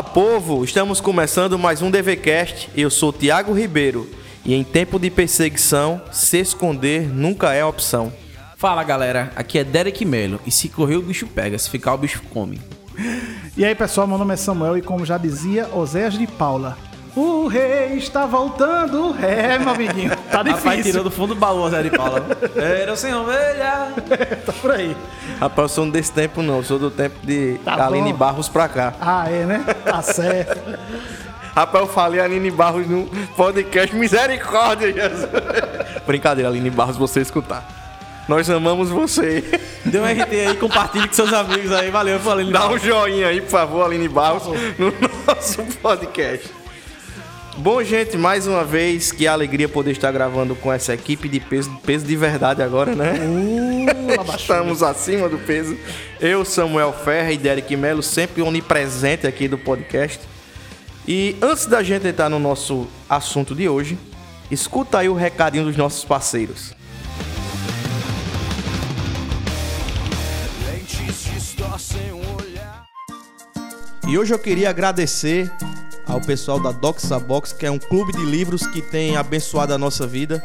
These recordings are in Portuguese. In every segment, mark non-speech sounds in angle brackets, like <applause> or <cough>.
Fala povo, estamos começando mais um DVCast. Eu sou Tiago Ribeiro e em tempo de perseguição, se esconder nunca é opção. Fala galera, aqui é Derek Melo e se correr o bicho pega, se ficar o bicho come. E aí pessoal, meu nome é Samuel e como já dizia Oséias de Paula, o rei está voltando. É, meu amiguinho, tá Rapaz, difícil. tirou do fundo do baú, Zé de Paula. Era sem ovelha. <laughs> tá por aí. Rapaz, eu sou desse tempo não, eu sou do tempo de Tá Aline bom. Barros pra cá. Ah, é, né? Tá <laughs> certo. Rapaz, eu falei Aline Barros no podcast, misericórdia, Jesus. Brincadeira, Aline Barros, você escutar. Nós amamos você. Dê um RT aí, compartilhe com seus amigos aí. Valeu, falei. Dá um joinha aí, por favor, Aline Barros, no nosso podcast. Bom, gente, mais uma vez, que alegria poder estar gravando com essa equipe de peso, peso de verdade agora, né? Uh. Estamos acima do peso. Eu, Samuel Ferra e Derek Melo, sempre onipresente aqui do podcast. E antes da gente entrar no nosso assunto de hoje, escuta aí o recadinho dos nossos parceiros. E hoje eu queria agradecer ao pessoal da Doxa Box, que é um clube de livros que tem abençoado a nossa vida.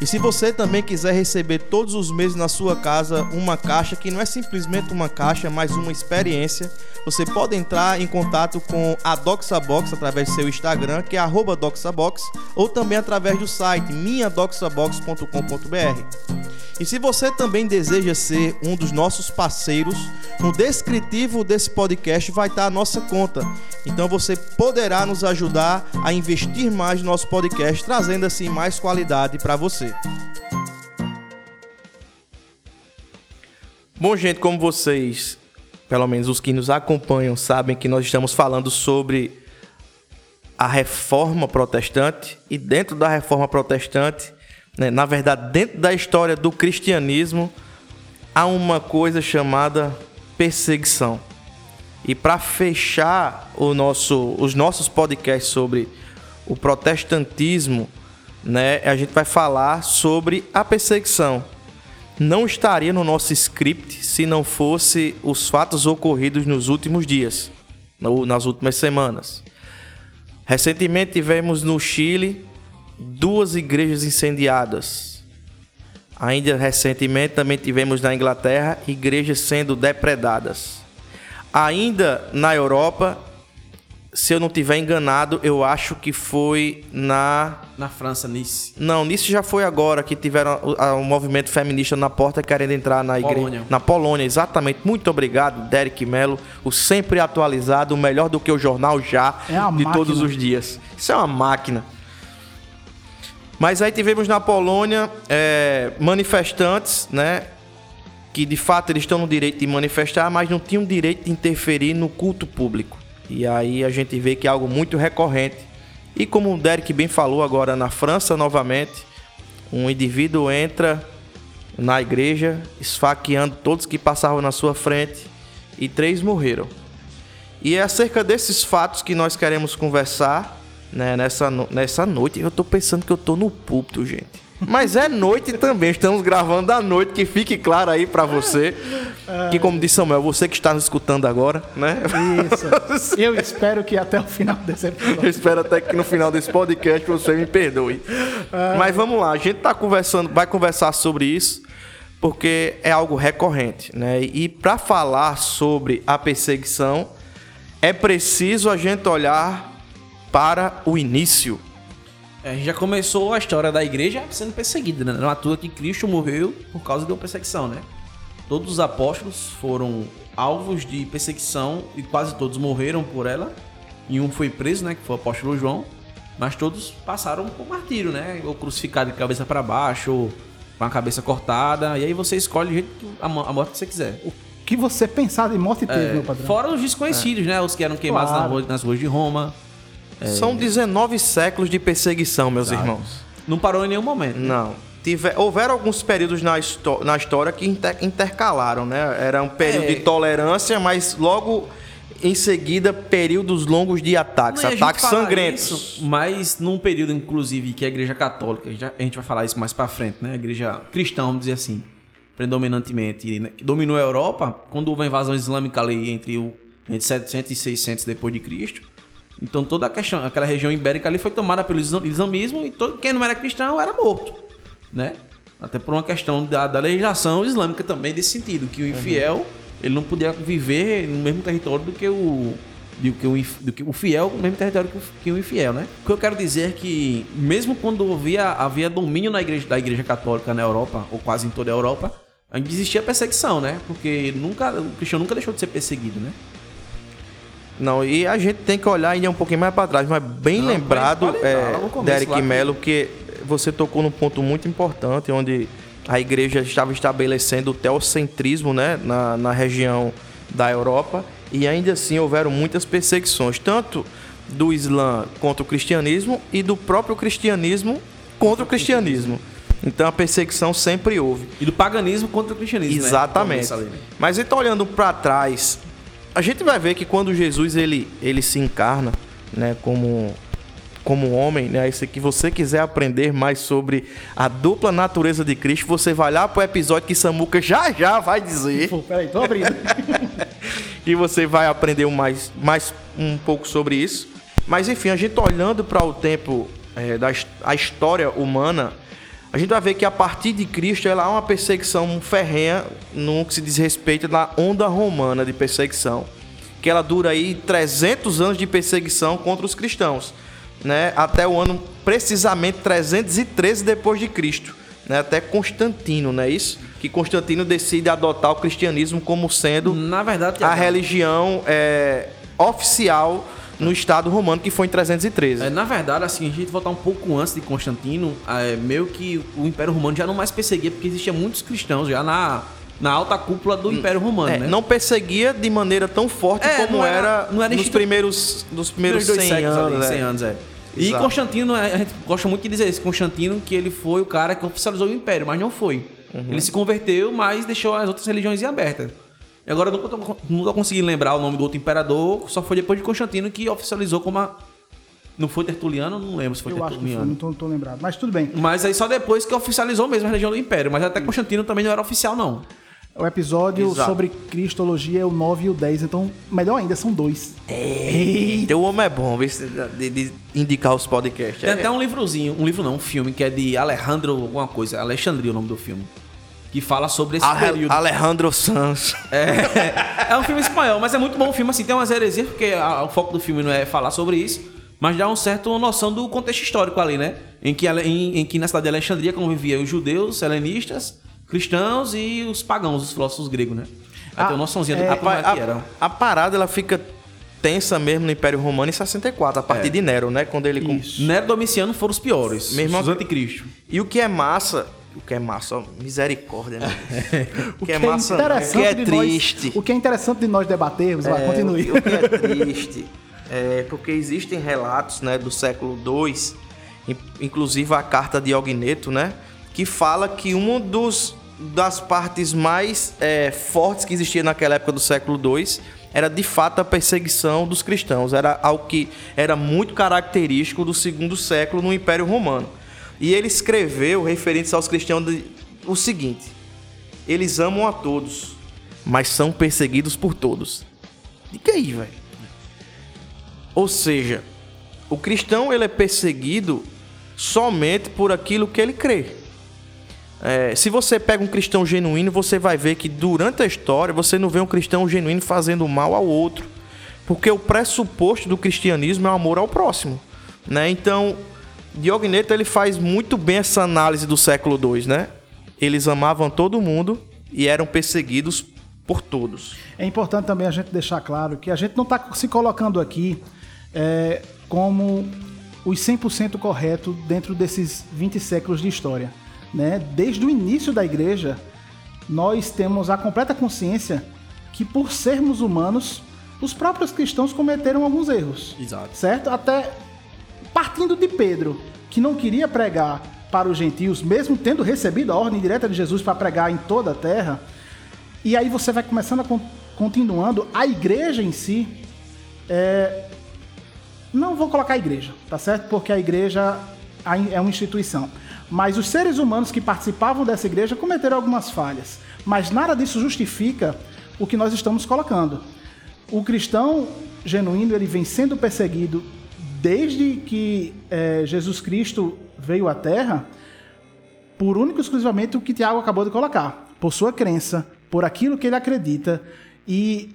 E se você também quiser receber todos os meses na sua casa uma caixa, que não é simplesmente uma caixa, mas uma experiência, você pode entrar em contato com a Doxa Box através do seu Instagram, que é DoxaBox, ou também através do site minhadoxabox.com.br. E se você também deseja ser um dos nossos parceiros, no descritivo desse podcast vai estar a nossa conta. Então você poderá nos ajudar a investir mais no nosso podcast, trazendo assim mais qualidade para você. Bom, gente, como vocês, pelo menos os que nos acompanham, sabem que nós estamos falando sobre a reforma protestante e dentro da reforma protestante, né, na verdade, dentro da história do cristianismo, há uma coisa chamada perseguição. E para fechar nosso, os nossos podcasts sobre o protestantismo, né, a gente vai falar sobre a perseguição. Não estaria no nosso script se não fosse os fatos ocorridos nos últimos dias, nas últimas semanas. Recentemente tivemos no Chile duas igrejas incendiadas. Ainda recentemente também tivemos na Inglaterra igrejas sendo depredadas. Ainda na Europa, se eu não tiver enganado, eu acho que foi na Na França, Nice. não, nisso já foi agora que tiveram o- um movimento feminista na porta querendo entrar na igreja. Polônia. Na Polônia, exatamente. Muito obrigado, Derek Mello, o sempre atualizado, o melhor do que o jornal já É de máquina. todos os dias. Isso é uma máquina. Mas aí tivemos na Polônia é, manifestantes, né? Que de fato eles estão no direito de manifestar, mas não tinham direito de interferir no culto público. E aí a gente vê que é algo muito recorrente. E como o Derek bem falou agora na França novamente, um indivíduo entra na igreja esfaqueando todos que passavam na sua frente e três morreram. E é acerca desses fatos que nós queremos conversar né, nessa, no- nessa noite. Eu tô pensando que eu tô no púlpito, gente. Mas é noite também, estamos gravando à noite, que fique claro aí pra você. Que como disse Samuel, você que está nos escutando agora, né? Isso. <laughs> Eu espero que até o final desse Eu episódio. espero até que no final desse podcast você me perdoe. Mas vamos lá, a gente tá conversando, vai conversar sobre isso, porque é algo recorrente, né? E para falar sobre a perseguição, é preciso a gente olhar para o início. É, a gente já começou a história da igreja sendo perseguida, né? Não é à toa que Cristo morreu por causa de uma perseguição, né? Todos os apóstolos foram alvos de perseguição e quase todos morreram por ela. E um foi preso, né? Que foi o apóstolo João. Mas todos passaram por martírio, né? Ou crucificado de cabeça para baixo, ou com a cabeça cortada. E aí você escolhe o jeito que a mo- a morte que você quiser. O que você pensar de morte teve, meu padrão? Fora os desconhecidos, né? Os que eram queimados Claro. rua- nas ruas de Roma. São 19 séculos de perseguição, meus irmãos. Não parou em nenhum momento. né? Não. Tiver, houveram alguns períodos na, na história que inter- intercalaram, né? Era um período É. de tolerância, mas logo em seguida períodos longos de ataques, Não, ataques sangrentos. isso, mas num período, inclusive, que a igreja católica, a gente, a gente vai falar isso mais pra frente, né? A igreja cristã, vamos dizer assim, predominantemente, né, que dominou a Europa, quando houve a invasão islâmica ali entre o entre 700 e 600 depois de Cristo. Então toda a questão, aquela região ibérica ali foi tomada pelo islamismo e todo, quem não era cristão era morto, né? Até por uma questão da, da legislação islâmica também desse sentido, que o infiel ele não podia viver no mesmo território do que o do que o, do que o fiel no mesmo território que o infiel, né? O que eu quero dizer é que mesmo quando havia, havia domínio na igreja, da igreja católica na Europa, ou quase em toda a Europa, ainda existia perseguição, né? Porque nunca, o cristão nunca deixou de ser perseguido, né? Não, e a gente tem que olhar ainda um pouquinho mais para trás, mas bem Não, lembrado, é, Derek Mello, que você tocou num ponto muito importante, onde a igreja estava estabelecendo o teocentrismo né, na, na região da Europa, e ainda assim houveram muitas perseguições, tanto do Islã contra o cristianismo e do próprio cristianismo contra o cristianismo. Então a perseguição sempre houve. E do paganismo contra o cristianismo. Né? Exatamente. Né? Mas então olhando para trás, a gente vai ver que quando Jesus ele, ele se encarna, né, como como homem, né? Se que você quiser aprender mais sobre a dupla natureza de Cristo, você vai lá pro episódio que Samuca já já vai dizer. Pô, peraí, tô abrindo. <laughs> e você vai aprender mais, mais um pouco sobre isso. Mas enfim, a gente olhando para o tempo é, da a história humana, a gente vai ver que a partir de Cristo ela há uma perseguição ferrenha no que se diz respeito da onda romana de perseguição, que ela dura aí 300 anos de perseguição contra os cristãos, né? Até o ano precisamente 313 depois de Cristo, né? Até Constantino, não é isso? Que Constantino decide adotar o cristianismo como sendo na verdade a religião é, oficial no Estado romano, que foi em 313. É, na verdade, assim, a gente voltar um pouco antes de Constantino, é, meio que o Império Romano já não mais perseguia, porque existia muitos cristãos já na, na alta cúpula do Império Romano, é, né? Não perseguia de maneira tão forte é, como era, era, não era nos, primeiros, nos primeiros 100 anos. Ali, 100 anos, é. E Exato. Constantino, a gente gosta muito de dizer isso, Constantino, que ele foi o cara que oficializou o Império, mas não foi. Uhum. Ele se converteu, mas deixou as outras religiões em aberta. E agora eu não tô, não tô conseguindo lembrar o nome do outro imperador, só foi depois de Constantino que oficializou como a. Não foi Tertuliano? Não lembro se foi eu Tertuliano. Acho que foi, não tô, tô lembrado. Mas tudo bem. Mas aí só depois que oficializou mesmo a religião do Império. Mas até Constantino também não era oficial, não. O episódio Exato. sobre Cristologia é o 9 e o 10, então melhor ainda, são dois. Eita, o homem é bom de, de indicar os podcasts. Tem é. até um livrozinho, um livro não, um filme que é de Alejandro alguma coisa, Alexandria o nome do filme que fala sobre esse Ale período. Alejandro Sanz. É, <laughs> é um filme espanhol, mas é muito bom o filme, assim, tem umas heresias, porque a, o foco do filme não é falar sobre isso, mas dá um certo noção do contexto histórico ali, né? Em que, em, em que na cidade de Alexandria conviviam os judeus, helenistas, cristãos e os pagãos, os filósofos gregos, né? Aí tem uma noçãozinha é, do é que era. A, a parada, ela fica tensa mesmo no Império Romano em 64, a partir é. de Nero, né? Quando ele... Isso. Nero e Domiciano foram os piores, mesmo os anticristo. E o que é massa o que é massa, misericórdia, né? <laughs> o que, é, é massa, o que é triste. Nós, o que é interessante de nós debatermos, é, vai, continue. O, o que é triste é porque existem relatos, né, do século II, inclusive a carta de Ogneto, né, que fala que uma dos das partes mais é, fortes que existia naquela época do século II era de fato a perseguição dos cristãos. Era algo que era muito característico do segundo século no Império Romano. E ele escreveu, referente aos cristãos, o seguinte: eles amam a todos, mas são perseguidos por todos. Diga aí, velho. Ou seja, o cristão ele é perseguido somente por aquilo que ele crê. É, se você pega um cristão genuíno, você vai ver que durante a história você não vê um cristão genuíno fazendo mal ao outro, porque o pressuposto do cristianismo é o amor ao próximo, né? Então Diogo Neto ele faz muito bem essa análise do século II, né? Eles amavam todo mundo e eram perseguidos por todos. É importante também a gente deixar claro que a gente não está se colocando aqui é, como os 100% correto dentro desses 20 séculos de história. Né? Desde o início da igreja, nós temos a completa consciência que, por sermos humanos, os próprios cristãos cometeram alguns erros. Exato. Certo? Até partindo de Pedro, que não queria pregar para os gentios, mesmo tendo recebido a ordem direta de Jesus para pregar em toda a terra. E aí você vai começando a continuando, a igreja em si é... não vou colocar a igreja, tá certo? Porque a igreja é uma instituição. Mas os seres humanos que participavam dessa igreja cometeram algumas falhas. Mas nada disso justifica o que nós estamos colocando. o cristão genuíno ele vem sendo perseguido desde que é, Jesus Cristo veio à Terra, por único e exclusivamente o que Tiago acabou de colocar, por sua crença, por aquilo que ele acredita e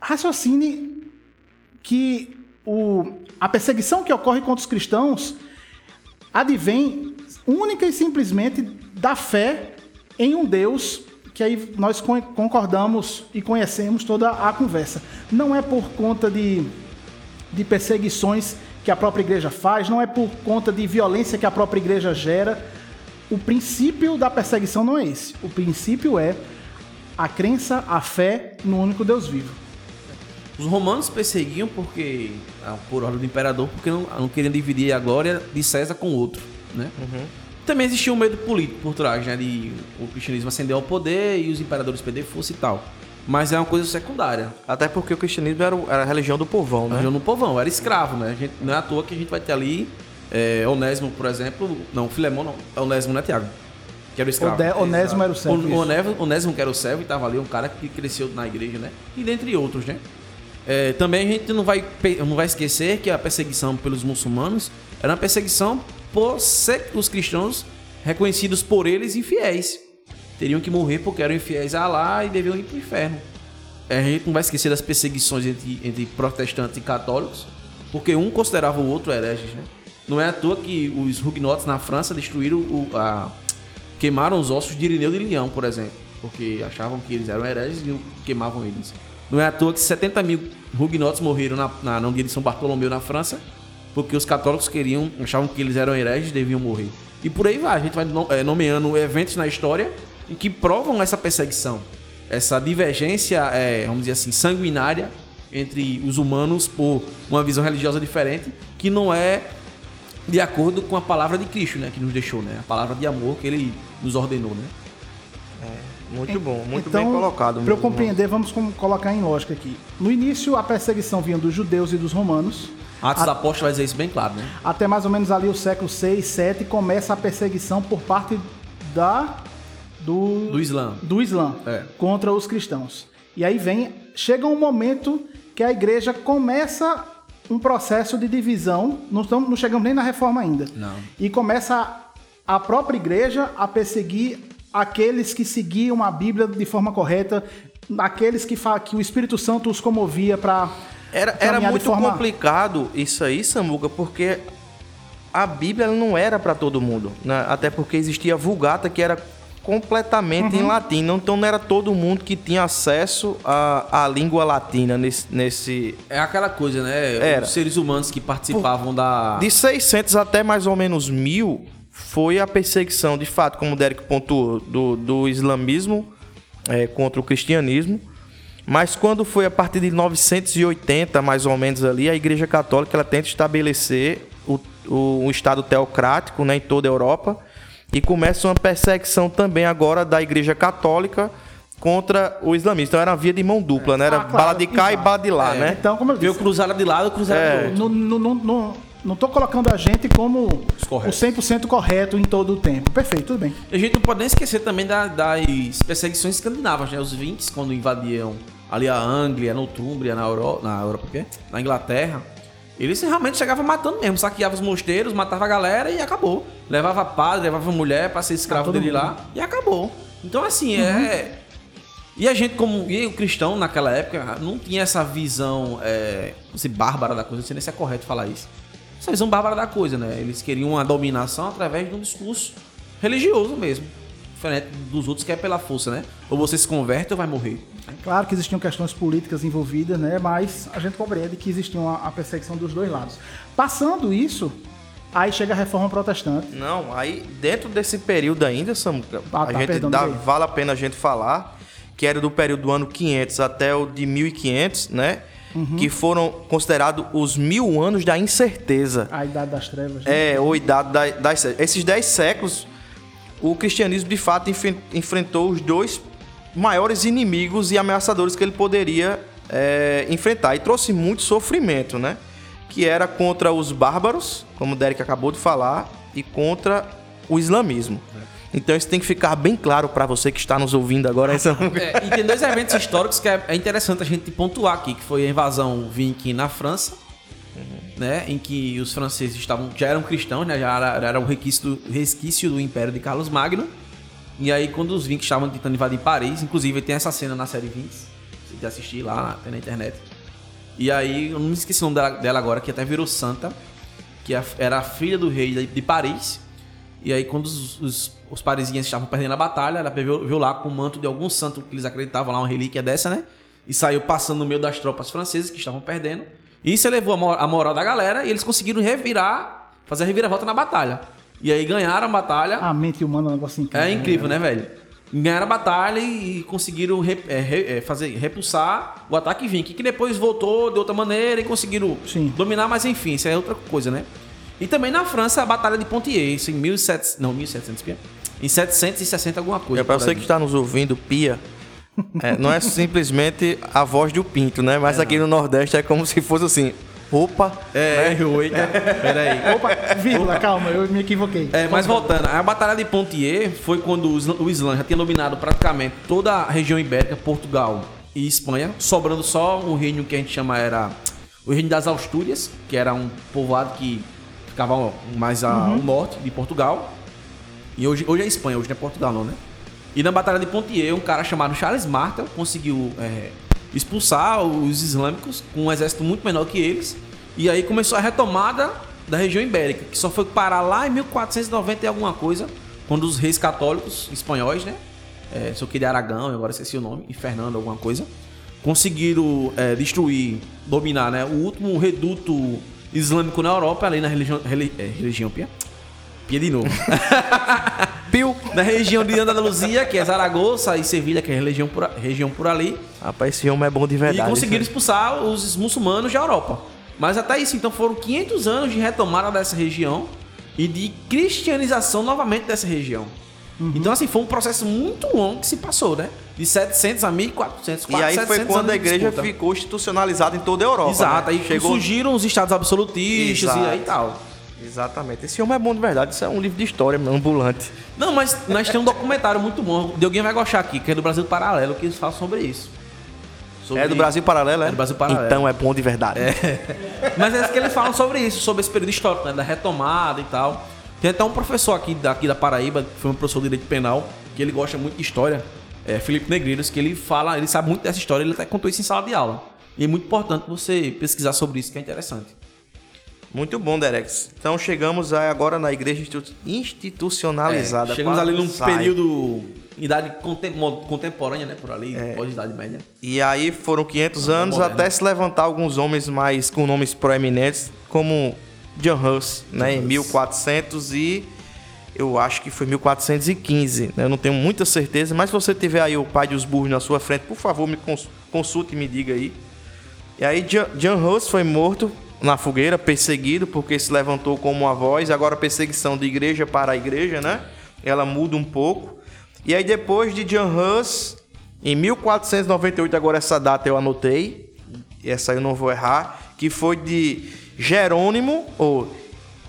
raciocine que o, a perseguição que ocorre contra os cristãos advém única e simplesmente da fé em um Deus que aí nós concordamos e conhecemos toda a conversa. Não é por conta de, de perseguições que a própria igreja faz, não é por conta de violência que a própria igreja gera. O princípio da perseguição não é esse. O princípio é a crença, a fé no único Deus vivo. Os romanos perseguiam porque, ah, por ordem do imperador, porque não, não queriam dividir a glória de César com outro, né? Uhum. Também existia um medo político por trás, né? De o cristianismo ascender ao poder e os imperadores perder força e tal. Mas é uma coisa secundária. Até porque o cristianismo era, era a religião do povão, né? A religião do povão, era escravo, né? Gente, não é à toa que a gente vai ter ali é, Onésimo, por exemplo. Não, Filemão não. Onésimo não é Tiago. Que era o escravo. Ode, Onésimo era o servo. O, Onésimo, Onésimo que era o servo e estava ali um cara que cresceu na igreja, né? E dentre outros, né? É, também a gente não vai, não vai esquecer que a perseguição pelos muçulmanos era uma perseguição por ser os cristãos reconhecidos por eles infiéis. Teriam que morrer porque eram infiéis a Allah e deviam ir para o inferno. É, a gente não vai esquecer das perseguições entre, entre protestantes e católicos, porque um considerava o outro hereges. Né? Não é à toa que os huguenotes na França destruíram o, a, queimaram os ossos de Irineu de Leão, por exemplo, porque achavam que eles eram hereges e queimavam eles. Não é à toa que 70 mil huguenotes morreram na, na, na de São Bartolomeu, na França, porque os católicos queriam, achavam que eles eram hereges e deviam morrer. E por aí vai, a gente vai é, nomeando eventos na história que provam essa perseguição, essa divergência, é, vamos dizer assim, sanguinária entre os humanos por uma visão religiosa diferente, que não é de acordo com a palavra de Cristo, né, que nos deixou, né, a palavra de amor que ele nos ordenou, né. É. Muito bom, muito então, bem colocado. Para eu compreender, vamos colocar em lógica aqui. No início, a perseguição vinha dos judeus e dos romanos. Atos da Apóstolos vai dizer isso bem claro, né? Até mais ou menos ali o século 6, 7, começa a perseguição por parte da do, do Islã, do Islã é. contra os cristãos. E aí vem, chega um momento que a igreja começa um processo de divisão, não, estamos, não chegamos nem na reforma ainda. Não. E começa a própria igreja a perseguir aqueles que seguiam a Bíblia de forma correta, aqueles que, que o Espírito Santo os comovia para. Era, era muito forma... complicado isso aí, Samuca, porque a Bíblia não era para todo mundo. Né? Até porque existia a Vulgata que era completamente uhum. em latim. Então não era todo mundo que tinha acesso à, à língua latina nesse, nesse... É aquela coisa, né? Era. Os seres humanos que participavam Por... da... De 600 até mais ou menos mil foi a perseguição, de fato, como o Derek pontuou, do, do islamismo é, contra o cristianismo. Mas quando foi a partir de 980, mais ou menos ali, a Igreja Católica ela tenta estabelecer o, o, um Estado teocrático né, em toda a Europa e começa uma perseguição também agora da Igreja Católica contra o islamismo. Então era uma via de mão dupla, é. né? Era ah, claro, bala de cá exato. e bala de lá, é. né? Então, como eu disse... Viu cruzada de lado, cruzada é. do outro. No, no, no, não estou colocando a gente como Correto. o 100% correto em todo o tempo. Perfeito, tudo bem. A gente não pode nem esquecer também das perseguições escandinavas, né? Os Vinks, quando invadiam ali a Anglia, na Nortúmbria, na Europa, na Europa, quê? na Inglaterra, eles realmente chegavam matando mesmo, saqueavam os mosteiros, matava a galera e acabou. Levava padre, levava mulher para ser escravo ah, dele mundo. lá e acabou. Então assim, uhum. é e a gente, como e o cristão naquela época, não tinha essa visão é, bárbara da coisa, não sei nem se é correto falar isso essa visão bárbara da coisa, né? Eles queriam a dominação através de um discurso religioso mesmo. Diferente dos outros que é pela força, né? Ou você se converte ou vai morrer. Claro que existiam questões políticas envolvidas, né? Mas a gente compreende que existia a perseguição dos dois lados. Passando isso, Aí chega a reforma protestante. Não, aí dentro desse período ainda, Samuca, ah, tá, a gente dá, vale a pena a gente falar que era do período do ano 500 até o de 1500, né? uhum. que foram considerados os mil anos da incerteza. A idade das trevas. Né? É, ou idade da, das Esses dez séculos, o cristianismo de fato enfrentou os dois maiores inimigos e ameaçadores que ele poderia é, enfrentar. E trouxe muito sofrimento, né? Que era contra os bárbaros, como o Derek acabou de falar, e contra o islamismo. Então isso tem que ficar bem claro para você que está nos ouvindo agora. Essa... <laughs> É, e tem dois eventos históricos que é, é interessante a gente pontuar aqui, que foi a invasão viking na França, né, em que os franceses estavam já eram cristãos, né, já era, era um resquício do, resquício do Império de Carlos Magno. E aí quando os vikings estavam tentando invadir Paris, inclusive tem essa cena na série Vinx, você já assistir lá na internet. E aí eu não me esqueci o nome dela, dela agora, que até virou santa, que é era a filha do rei de, Paris. E aí, quando os, os, os parisienses estavam perdendo a batalha, ela viu lá com o manto de algum santo que eles acreditavam lá, uma relíquia dessa, né? E saiu passando no meio das tropas francesas que estavam perdendo. Isso elevou a, mo- a moral da galera e eles conseguiram revirar, fazer a reviravolta na batalha. E aí ganharam a batalha. A mente humana é um negócio incrível. É incrível, né, velho? Ganharam a batalha e conseguiram re- é, re- é, fazer, repulsar o ataque viking, que depois voltou de outra maneira e conseguiram Sim. dominar, mas enfim, isso é outra coisa, né? E também na França, a Batalha de Pontier, isso em 1700, não, 1700, pia. em 760 alguma coisa. É por você que está nos ouvindo, pia. É, não é simplesmente a voz do pinto, né? Mas aqui no Nordeste é como se fosse assim. Opa, É, eita, peraí. Opa, vírgula, calma, eu me equivoquei. É, mas voltando, a Batalha de Pontier foi quando o o Islã já tinha dominado praticamente toda a região ibérica, Portugal e Espanha, sobrando só um reino que a gente chama era o reino das Astúrias, que era um povoado que ficava mais a- ao norte de Portugal. E hoje, hoje é Espanha, hoje não é Portugal não, né? E na Batalha de Pontier, um cara chamado Charles Martel conseguiu é, expulsar os islâmicos com um exército muito menor que eles. E aí começou a retomada da região ibérica, que só foi parar lá em 1490 e alguma coisa, quando os reis católicos espanhóis, né? É, só de Aragão, agora esqueci o nome, e Fernando, alguma coisa, conseguiram é, destruir, dominar, né? O último reduto islâmico na Europa, ali na religião. Reli, é, religião, Pia? Pia de novo. <laughs> piu. na região de Andaluzia, que é Zaragoza e Sevilha, que é a região por, região por ali. Rapaz, esse homem é bom de verdade. E conseguiram expulsar os muçulmanos da Europa. Mas até isso, então foram 500 anos de retomada dessa região e de cristianização novamente dessa região. Então, assim, foi um processo muito longo que se passou, né? De 700 a 1400, E aí foi 700 quando a igreja disputa. ficou institucionalizada em toda a Europa. Exato, né? aí chegou. surgiram os estados absolutistas Exato. e aí tal. Exatamente. Esse homem é bom de verdade. Isso é um livro de história ambulante. Não, mas nós temos um documentário muito bom, de alguém vai gostar aqui, que é do Brasil Paralelo, que eles falam sobre isso. Sobre- É do Brasil Paralelo, é? É do Brasil Paralelo. Então é bom de verdade. Mas é que eles falam sobre isso, sobre esse período histórico, né? Da retomada e tal. Tem até um professor aqui daqui da Paraíba, que foi um professor de direito penal, que ele gosta muito de história, é Felipe Negreiros, que ele fala, ele sabe muito dessa história, ele até contou isso em sala de aula. E é muito importante você pesquisar sobre isso, que é interessante. Muito bom, Derex. Então chegamos agora na igreja institu- institucionalizada. É, chegamos ali num sai. período, idade contemporânea, né? Por ali, pós-idade média. E aí foram 500 anos moderno. até se levantar alguns homens mais com nomes proeminentes, como John Hus, né, em 1400 e eu acho que foi 1415, né? Eu não tenho muita certeza, mas se você tiver aí o pai dos burros na sua frente, por favor, me cons- consulte e me diga aí. E aí John, John Hus foi morto na fogueira, perseguido, porque se levantou como uma voz. Agora a perseguição de igreja para a igreja, né? Ela muda um pouco. E aí depois de John Hus, em 1498, agora essa data eu anotei, essa eu não vou errar, que foi de Jerônimo, ou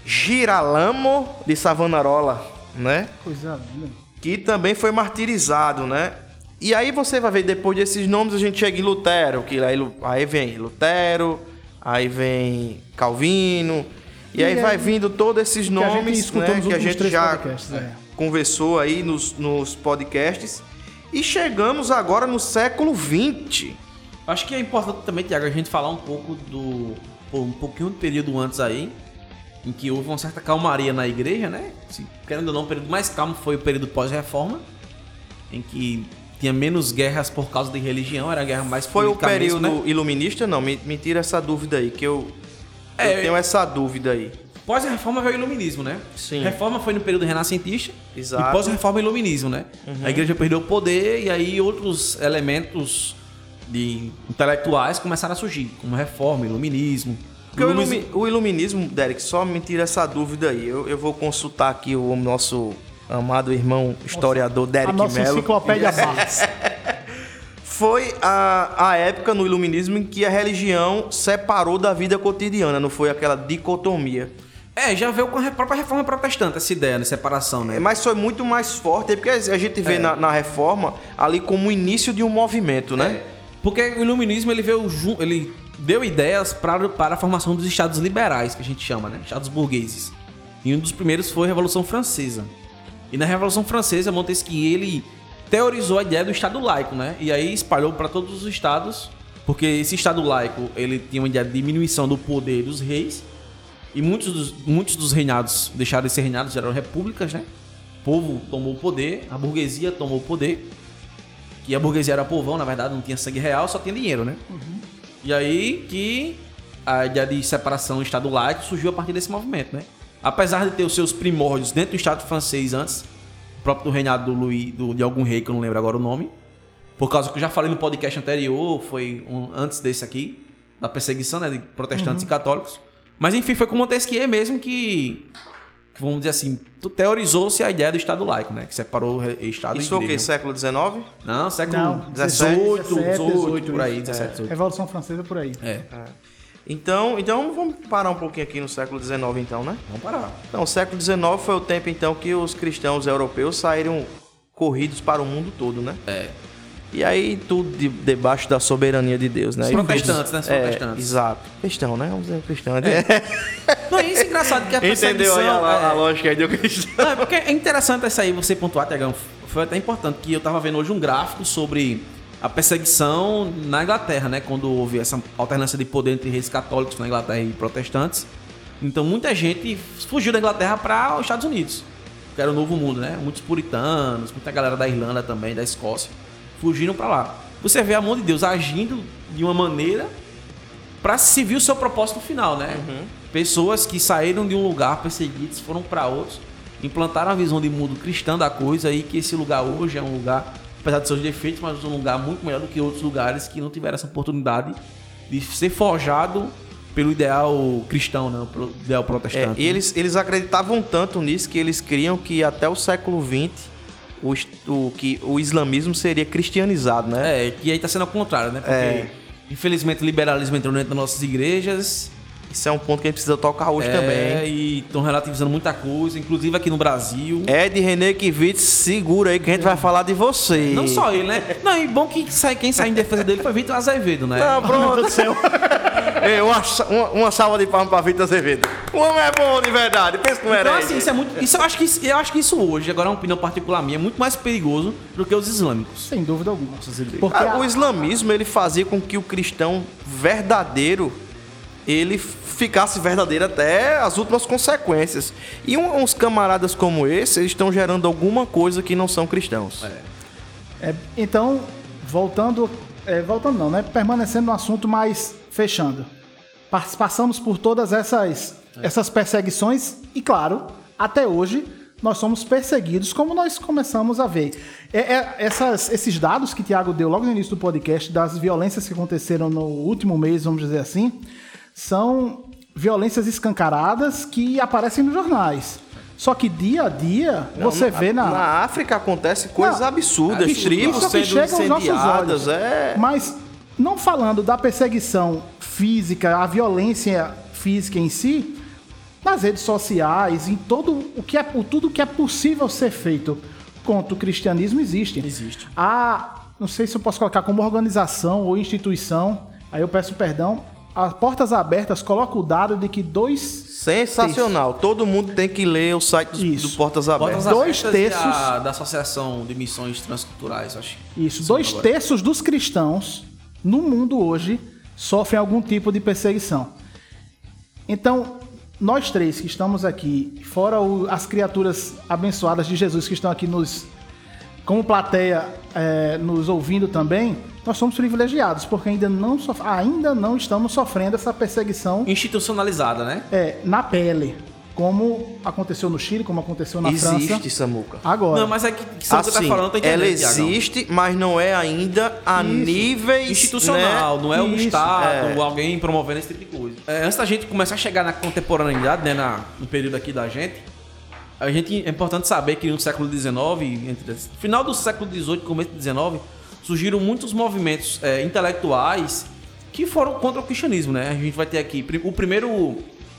Giralamo de Savanarola, né? Coisa linda. que também foi martirizado, né? E aí você vai ver, depois desses nomes, a gente chega em Lutero, que aí, aí vem Lutero, aí vem Calvino, e, E aí é- vai vindo todos esses que a gente nomes né, que a gente três já é. conversou aí nos, nos podcasts. E chegamos agora no século XX. Acho que é importante também, Tiago, a gente falar um pouco do. um pouquinho do período antes aí, em que houve uma certa calmaria na igreja, né? Se, querendo ou não, o período mais calmo foi o período pós-reforma, em que tinha menos guerras por causa de religião, era guerra mais Foi o mesmo, período né? iluminista? Não, me, me tira essa dúvida aí, que eu, É, eu tenho essa dúvida aí. Pós-reforma veio o iluminismo, né? Sim. Reforma foi no período renascentista. Exato. Uhum. E pós-reforma o iluminismo, né? A igreja perdeu o poder e aí outros elementos de intelectuais começaram a surgir, como reforma, iluminismo. Porque o, Iluminismo- ilumi- o iluminismo, Derek, só me tira essa dúvida aí. Eu, eu vou consultar aqui o nosso amado irmão historiador A Derek nossa Mello. enciclopédia <laughs> Bartz. Foi a, a época no iluminismo em que a religião separou da vida cotidiana, não foi aquela dicotomia. É, já veio com a própria reforma protestante essa ideia de separação, né? É, Mas foi muito mais forte, porque a gente vê na, na reforma ali como o início de um movimento, né? É. Porque o iluminismo ele veio ele deu ideias para, para a formação dos estados liberais, que a gente chama, né? Estados burgueses. E um dos primeiros foi a Revolução Francesa. E na Revolução Francesa, Montesquieu ele teorizou a ideia do estado laico, né? E aí espalhou para todos os estados, porque esse estado laico, ele tinha uma ideia de diminuição do poder dos reis. E muitos dos, muitos dos reinados deixaram de ser reinados, eram repúblicas, né? O povo tomou o poder, a burguesia tomou o poder. Que a burguesia era povão, na verdade, não tinha sangue real, só tinha dinheiro, né? E aí que a ideia de separação Estado laico surgiu a partir desse movimento, né? Apesar de ter os seus primórdios dentro do Estado francês antes, próprio do reinado do Louis, do- de algum rei, que eu não lembro agora o nome, por causa que eu já falei no podcast anterior, foi um- antes desse aqui, da perseguição né, de protestantes e católicos. Mas enfim, foi com Montesquieu mesmo que, que, vamos dizer assim, teorizou-se a ideia do Estado laico, né? Que separou o Estado Isso e foi o quê? Século XIX? Não, século Não, 17, 18, 17, 18, por aí, isso. 17, 18. Revolução Francesa por aí. É, Então, então vamos parar um pouquinho aqui no século XIX, então, né? vamos parar. Não, o século XIX foi o tempo, então, que os cristãos europeus saíram corridos para o mundo todo, né? É. E aí, tudo de- debaixo da soberania de Deus, né? Os protestantes, né? Os É, protestantes. exato. Cristão, né? Vamos dizer cristão. né? <laughs> Não, é isso engraçado que a Entendeu aí a, a é, lógica aí do cristão? Não, é porque é interessante essa aí você pontuar, Tiagão. Foi até importante que eu tava vendo hoje um gráfico sobre a perseguição na Inglaterra, né? Quando houve essa alternância de poder entre reis católicos na Inglaterra e protestantes. Então muita gente fugiu da Inglaterra para os Estados Unidos, que era o novo mundo, né? Muitos puritanos, muita galera da Irlanda também, da Escócia, fugiram para lá. Você vê a mão de Deus agindo de uma maneira para servir o seu propósito final, né? Pessoas que saíram de um lugar perseguidos, foram para outros, implantaram a visão de mundo cristã da coisa e que esse lugar hoje é um lugar, apesar de seus defeitos, mas um lugar muito melhor do que outros lugares que não tiveram essa oportunidade de ser forjado pelo ideal cristão, né? Pelo ideal É, protestante. e eles, eles acreditavam tanto nisso que eles criam que até o século XX o, o, que o islamismo seria cristianizado, né? É, e aí tá sendo ao contrário, né? Porque É. infelizmente o liberalismo entrou dentro das nossas igrejas, Isso é um ponto que a gente precisa tocar hoje é, também. e estão relativizando muita coisa, inclusive aqui no Brasil. Ed René Kivitz, segura aí que a gente vai falar de você. Não só ele, né? Não, e bom que sai, quem saiu em defesa dele foi Vitor Azevedo, né? Não, pronto. Ei, uma, <laughs> uma, uma salva de palmas pra Vitor Azevedo. O homem é bom de verdade, pensa no Então, herege. assim, isso é muito. Isso eu acho que isso- eu acho que isso hoje, agora é uma opinião particular minha, é muito mais perigoso do que os islâmicos. Sem dúvida alguma. Porque Ah, a- o islamismo ele fazia com que o cristão verdadeiro ele ficasse verdadeiro até as últimas consequências. E um- uns camaradas como esse, eles estão gerando alguma coisa que não são cristãos. É, então, voltando, é, voltando não, né? Permanecendo no assunto, mas fechando. Pas- Passamos por todas essas, essas perseguições e, claro, até hoje nós somos perseguidos, como nós começamos a ver. É- é- essas- esses dados que Tiago deu logo no início do podcast, das violências que aconteceram no último mês, vamos dizer assim, são violências escancaradas que aparecem nos jornais. Só que dia a dia você vê na, Na África acontece coisas Não, absurdas, isso- tribos sendo incendiadas, olhos. é... Mas não falando da perseguição física, a violência física em si, nas redes sociais, em todo o que é tudo que é possível ser feito contra o cristianismo existe. Existe. A, não sei se eu posso colocar como organização ou instituição, aí eu peço perdão. As portas abertas coloca o dado de que dois Sensacional. Todo mundo tem que ler o site do, do Portas Abertas. Portas Dois Abertas terços- a- da Associação de Missões Transculturais, acho. Isso, dois agora. terços dos cristãos no mundo hoje sofrem algum tipo de perseguição. Então, nós três que estamos aqui, fora o- as criaturas abençoadas de Jesus que estão aqui nos como plateia é, nos ouvindo também, nós somos privilegiados porque ainda não, sof- ainda não estamos sofrendo essa perseguição Institucionalizada, né? é, na pele, como aconteceu no Chile, como aconteceu na Existe, França. Samuca. Agora, Não, mas é que, que sabe o que Assim, tá falando, eu tô entendendo, ela Thiagão. existe, mas não é ainda a Isso. níveis institucional, né? não é o Isso, Estado, é. alguém promovendo esse tipo de coisa. É, antes da gente começar a chegar na contemporaneidade, né, na, no período aqui da gente, a gente é importante saber que no século XIX, final do século XVIII e começo do XIX, surgiram muitos movimentos é, intelectuais que foram contra o cristianismo, né? A gente vai ter aqui o primeiro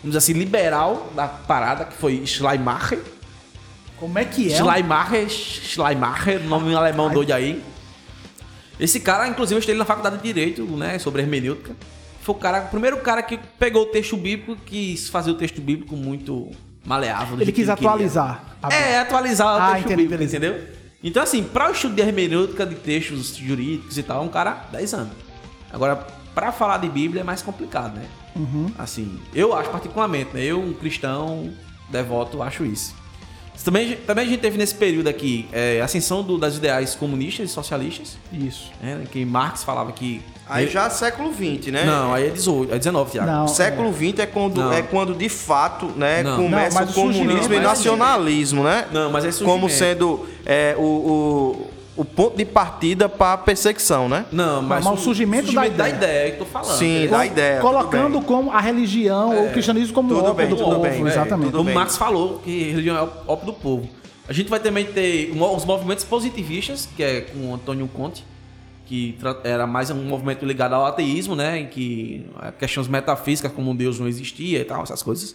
vamos dizer assim, liberal da parada, que foi Schleimacher. Como é que é? Schleimacher, Schleimacher, nome alemão doido aí. Esse cara, inclusive, eu estudei na faculdade de Direito, né, sobre hermenêutica. Foi o cara, o primeiro cara que pegou o texto bíblico, quis fazer o texto bíblico muito maleável. Ele quis atualizar. a- É, atualizar o Ah, texto entendi, bíblico, entendeu? Então, assim, para o estudo de hermenêutica de textos jurídicos e tal, é um cara 10 anos. Agora, para falar de Bíblia é mais complicado, né? Uhum. Assim, eu acho particularmente, né? Eu, um cristão devoto, acho isso. Também, também a gente teve nesse período aqui é, a ascensão do- das ideais comunistas e socialistas, Isso. né? Que Marx falava que... Aí já século XX, né? Não, aí é 18, é 19, Thiago. Não. Século XX é quando, Não. é quando de fato né, Não. começa Não, o o comunismo e Mas é nacionalismo, né? Não, mas é Como sendo é, o, o, o ponto de partida para a perseguição, né? Não, mas, mas o surgimento da da ideia. ideia que eu tô falando. Sim, da ideia, Colocando como a religião ou o cristianismo como Tudo ópio bem, do tudo povo. bem, é, exatamente. tudo Como bem. Marx falou, que religião é o ópio do povo. A gente vai também ter um- os movimentos positivistas, que é com o Antônio Conte, que era mais um movimento ligado ao ateísmo, né? Em que eh, questões metafísicas, como Deus não existia e tal, essas coisas.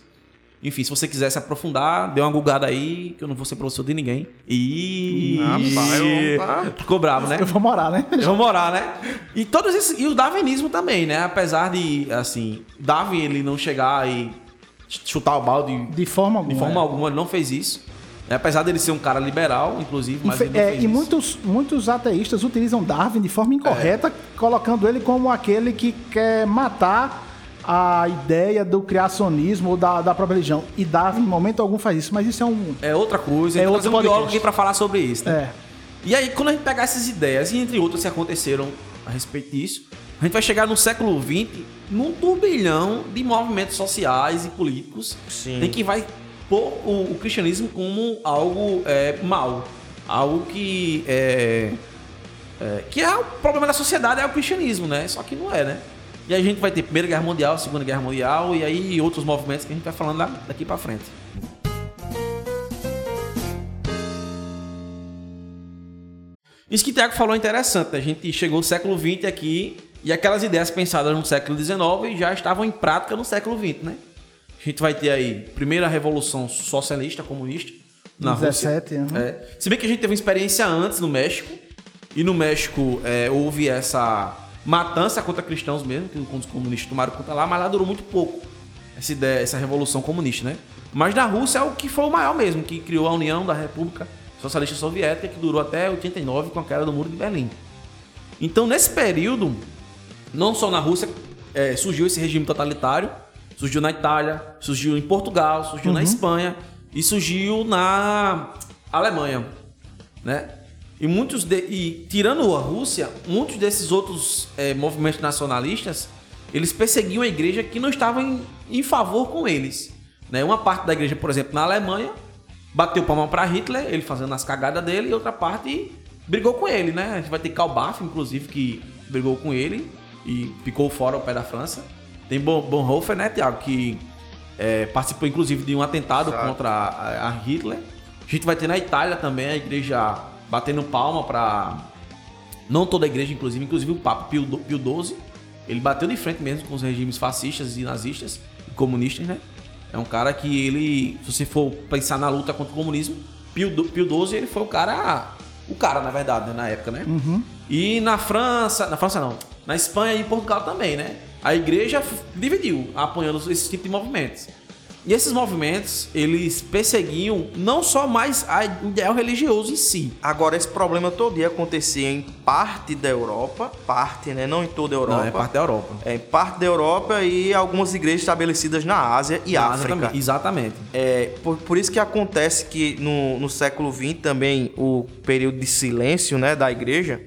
Enfim, se você quiser se aprofundar, dê uma gulgada aí, que eu não vou ser professor de ninguém. E. Rapaz, eu- tá. Ficou bravo, né? Eu vou morar, né? Eu vou morar, né? E todos esses. E o darwinismo também, né? Apesar de, assim, Darwin ele não chegar e chutar o balde De forma alguma. de forma é. alguma, ele não fez isso. É, apesar dele ser um cara liberal, inclusive, mas Infe- ele não é, fez e isso. muitos, muitos ateístas utilizam Darwin de forma incorreta, colocando ele como aquele que quer matar a ideia do criacionismo ou da, da própria religião. E Darwin, em momento algum, faz isso. Mas isso é um. É outra coisa. É É outro um biólogo aqui pra falar sobre isso, né? É. E aí, quando a gente pegar essas ideias, e entre outras que aconteceram a respeito disso, a gente vai chegar no século XX num turbilhão de movimentos sociais e políticos Sim. em que vai pôr o, o cristianismo como algo é, mal. Algo que é, é, que é o problema da sociedade, é o cristianismo, né? Só que não é, né? E a gente vai ter Primeira Guerra Mundial, Segunda Guerra Mundial e aí outros movimentos que a gente vai falando da- daqui pra frente. Isso que o Tiago falou é interessante. A gente chegou no século XX aqui e aquelas ideias pensadas no século XIX já estavam em prática no século XX, né? A gente vai ter aí primeira revolução socialista, comunista na 17 Rússia. anos. É. Se bem que a gente teve uma experiência antes no México e no México é, houve essa matança contra cristãos mesmo, que os comunistas tomaram conta lá, mas lá durou muito pouco essa ideia, essa revolução comunista, né? Mas na Rússia é o que foi o maior mesmo, que criou a União da República Socialista Soviética, que durou até 89 com a queda do Muro de Berlim. Então, nesse período, não só na Rússia é, surgiu esse regime totalitário, surgiu na Itália, surgiu em Portugal, surgiu na Espanha e surgiu na Alemanha, né? E muitos de, e tirando a Rússia, muitos desses outros é, movimentos nacionalistas, eles perseguiam a igreja que não estava em, em favor com eles, né? Uma parte da igreja, por exemplo, na Alemanha, bateu palma para Hitler, ele fazendo as cagadas dele, e outra parte brigou com ele, né? A gente vai ter Kalbach, inclusive, que brigou com ele e ficou fora ao pé da França. Tem Bon- Bonhoeffer, né, Tiago, que é, participou, inclusive, de um atentado Exato. contra a, a Hitler. A gente vai ter na Itália também a igreja batendo palma para não toda a igreja, inclusive, inclusive o Papa Pio, Pio XII, ele bateu de frente mesmo com os regimes fascistas e nazistas e comunistas, né? É um cara que ele, se você for pensar na luta contra o comunismo, Pio, Pio XII, ele foi o cara, o cara, na verdade, né, na época, né? E na França, na França não, na Espanha e Portugal também, né? A igreja dividiu, apoiando esse tipo de movimentos. E esses movimentos, eles perseguiam não só mais a ideal religioso em si, Agora, esse problema todo dia acontecia em parte da Europa, parte, né? Não em toda a Europa. não, é parte da Europa. É, em parte da Europa e algumas igrejas estabelecidas na Ásia e Na Ásia África. também, Exatamente. É, por, por isso que acontece que no, no século XX também o período de silêncio né, da igreja,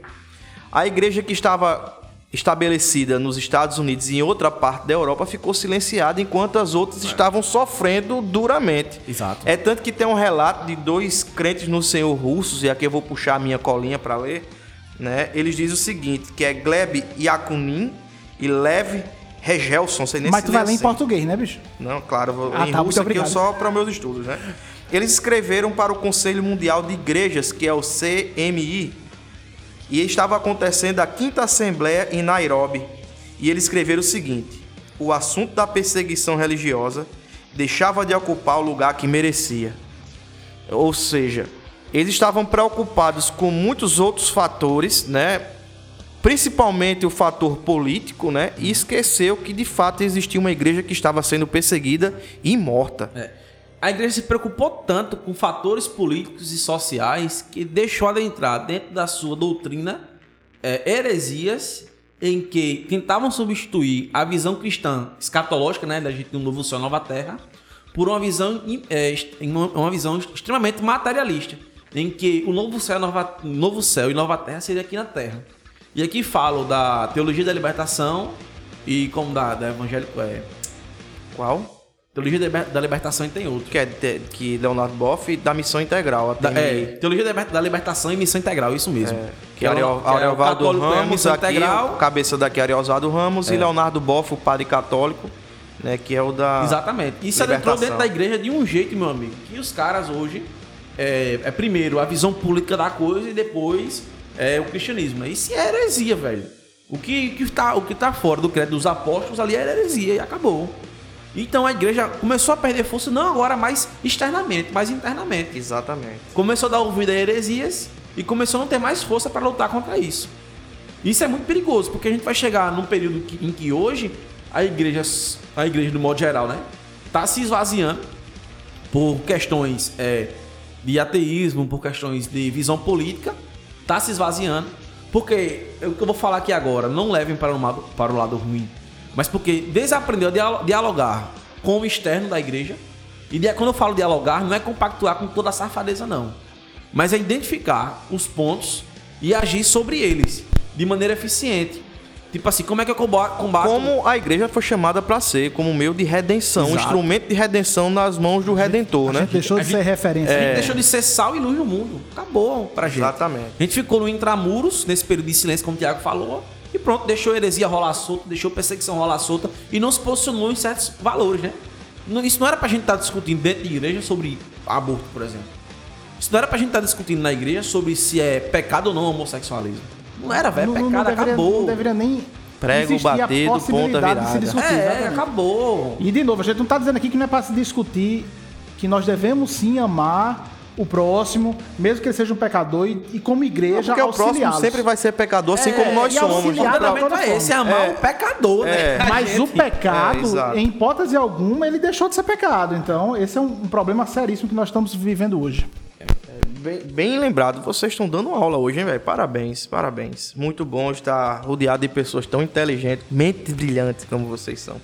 a igreja que estava estabelecida nos Estados Unidos e em outra parte da Europa ficou silenciada enquanto as outras estavam sofrendo duramente. Exato. É tanto que tem um relato de dois crentes no Senhor russos, e aqui eu vou puxar a minha colinha para ler, né? Eles dizem o seguinte, que é Gleb Yakunin e Lev Regelson, sei nem Mas tu vai ler em português, né, bicho? Não, claro, vou, Ah, em tá, russo aqui eu só para meus estudos, né? Eles escreveram para o Conselho Mundial de Igrejas, que é o CMI, e estava acontecendo a quinta assembleia em Nairobi. E eles escreveram o seguinte: o assunto da perseguição religiosa deixava de ocupar o lugar que merecia. Ou seja, eles estavam preocupados com muitos outros fatores, né? Principalmente o fator político, né? E esqueceu que de fato existia uma igreja que estava sendo perseguida e morta. É. A igreja se preocupou tanto com fatores políticos e sociais que deixou adentrar dentro da sua doutrina é, heresias em que tentavam substituir a visão cristã escatológica, né, da gente um novo céu, nova terra, por uma visão, é, uma visão extremamente materialista, em que o novo céu, nova, novo céu e nova terra seria aqui na terra. E aqui falo da teologia da libertação e como da, da evangélico é Qual? Teologia da Libertação e tem outro. Que é de, que Leonardo Boff da Missão Integral. Da, é, Teologia da Libertação e Missão Integral, isso mesmo. É, que, que é Ariovaldo é Ramos, aqui, Integral. cabeça daqui é Ariovaldo Ramos, é. e Leonardo Boff, o padre católico, né, que é o da Exatamente. Isso entrou dentro da igreja de um jeito, meu amigo, que os caras hoje, é, é primeiro a visão política da coisa e depois é, o cristianismo. Isso é heresia, velho. O que, que, tá, o que tá fora do credo dos apóstolos ali é heresia e acabou. Então a igreja começou a perder força, não agora mais externamente, mas internamente. Exatamente. Começou a dar ouvido a heresias e começou a não ter mais força para lutar contra isso. Isso é muito perigoso, porque a gente vai chegar num período em que hoje a igreja, a igreja do modo geral, né, tá se esvaziando por questões é, de ateísmo, por questões de visão política, tá se esvaziando. Porque o que eu vou falar aqui agora, não levem para o lado, para o lado ruim mas porque desaprendeu a dialogar com o externo da igreja. E quando eu falo dialogar, não é compactuar com toda a safadeza, não. Mas é identificar os pontos e agir sobre eles de maneira eficiente. Tipo assim, como é que eu combato? Como a igreja foi chamada para ser, como meio de redenção, Exato. um instrumento de redenção nas mãos do Redentor, né? Deixou de ser referência. É... deixou de ser sal e luz no mundo. Acabou pra gente. Exatamente. A gente ficou no intramuros, nesse período de silêncio, como o Tiago falou. E pronto, deixou heresia rolar solta, deixou perseguição rolar solta e não se posicionou em certos valores, né? Isso não era pra gente estar tá discutindo dentro de igreja sobre aborto, por exemplo. Isso não era pra gente estar tá discutindo na igreja sobre se é pecado ou não homossexualismo. Não era, velho. Pecado não deveria, acabou. Não deveria nem prego batido, ponta virada. De se discutir, é, exatamente. acabou. E de novo, a gente não está dizendo aqui que não é para se discutir que nós devemos sim amar o próximo, mesmo que ele seja um pecador, e, e como igreja, Porque o próximo sempre vai ser pecador, assim é, como nós somos. O fundamento é esse, amar é, o pecador, né? É. Mas o <laughs> pecado, é, em hipótese alguma, ele deixou de ser pecado. Então, esse é um, um problema seríssimo que nós estamos vivendo hoje. É, bem, bem, lembrado, vocês estão dando aula hoje, hein, velho? Parabéns, parabéns. Muito bom estar rodeado de pessoas tão inteligentes, mentes brilhantes como vocês são.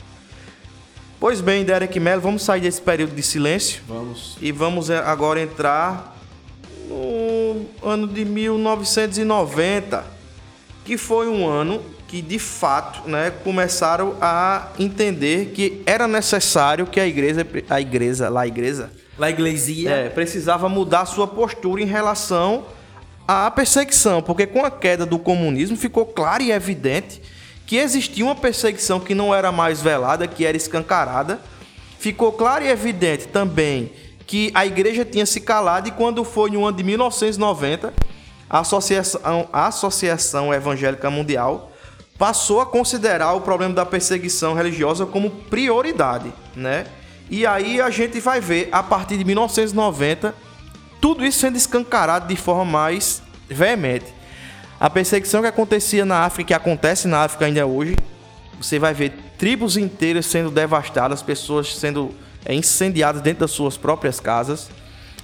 Pois bem, Derek Mello, vamos sair desse período de silêncio. Vamos. E vamos eh, agora entrar no ano de 1990, que foi um ano que de fato, né, começaram a entender que era necessário que a igreja, a igreja, lá a igreja, lá a igreja, é, precisava mudar sua postura em relação à perseguição, porque com a queda do comunismo ficou claro e evidente que existia uma perseguição que não era mais velada, que era escancarada. Ficou claro e evidente também que a igreja tinha se calado e quando foi no ano de 1990, a Associação, a Associação Evangélica Mundial passou a considerar o problema da perseguição religiosa como prioridade, né? E aí a gente vai ver a partir de 1990 tudo isso sendo escancarado de forma mais veemente. A perseguição que acontecia na África, que acontece na África ainda hoje, você vai ver tribos inteiras sendo devastadas, pessoas sendo é, incendiadas dentro das suas próprias casas.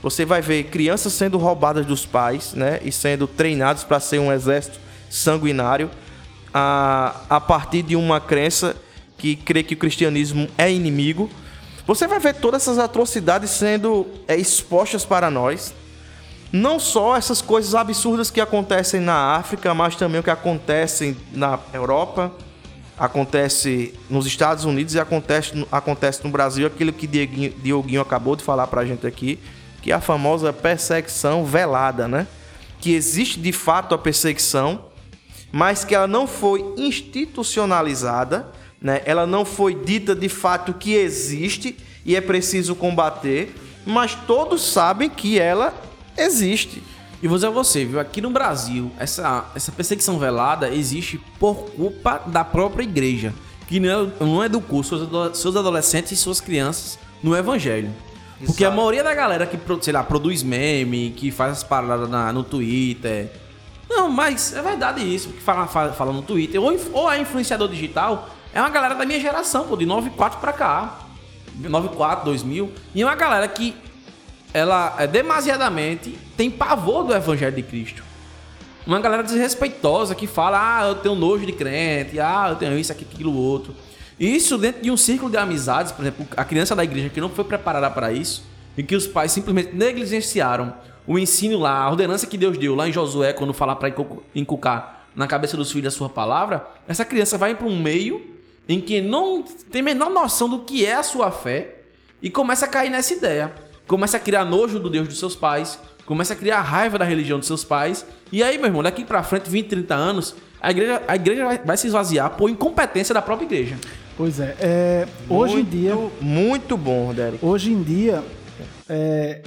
Você vai ver crianças sendo roubadas dos pais, né, e sendo treinados para ser um exército sanguinário, a, a partir de uma crença que crê que o cristianismo é inimigo. Você vai ver todas essas atrocidades sendo é, expostas para nós, não só essas coisas absurdas que acontecem na África, mas também o que acontece na Europa, acontece nos Estados Unidos e acontece, acontece no Brasil, aquilo que Dieguinho, Dioguinho acabou de falar pra gente aqui, que é a famosa perseguição velada, né? Que existe de fato a perseguição, mas que ela não foi institucionalizada, né? Ela não foi dita de fato que existe e é preciso combater, mas todos sabem que ela existe. E vou dizer a você, viu? Aqui no Brasil, essa, essa perseguição velada existe por culpa da própria igreja, que não, não educou seus, seus adolescentes e suas crianças no evangelho. Porque a maioria da galera que, sei lá, produz meme, que faz as paradas na- no Twitter. Não, mas é verdade isso, que fala, fala, fala no Twitter. Ou, ou é influenciador digital, é uma galera da minha geração, pô, de 94 pra cá. 94, 2000. E é uma galera que ela é demasiadamente tem pavor do evangelho de Cristo. Uma galera desrespeitosa que fala, ah, eu tenho nojo de crente, ah, eu tenho isso, aqui, aquilo, outro. Isso dentro de um círculo de amizades, por exemplo, a criança da igreja que não foi preparada para isso, e que os pais simplesmente negligenciaram o ensino lá, a ordenança que Deus deu lá em Josué, quando fala para inculcar na cabeça dos filhos a sua palavra, essa criança vai para um meio em que não tem a menor noção do que é a sua fé e começa a cair nessa ideia. Começa a criar nojo do Deus dos seus pais, começa a criar raiva da religião dos seus pais. E aí, meu irmão, daqui pra frente, 20, 30 anos, a igreja, a igreja vai, vai se esvaziar por incompetência da própria igreja. Pois é. é, hoje em Muito- dia, Muito bom, Derek. hoje em dia, é,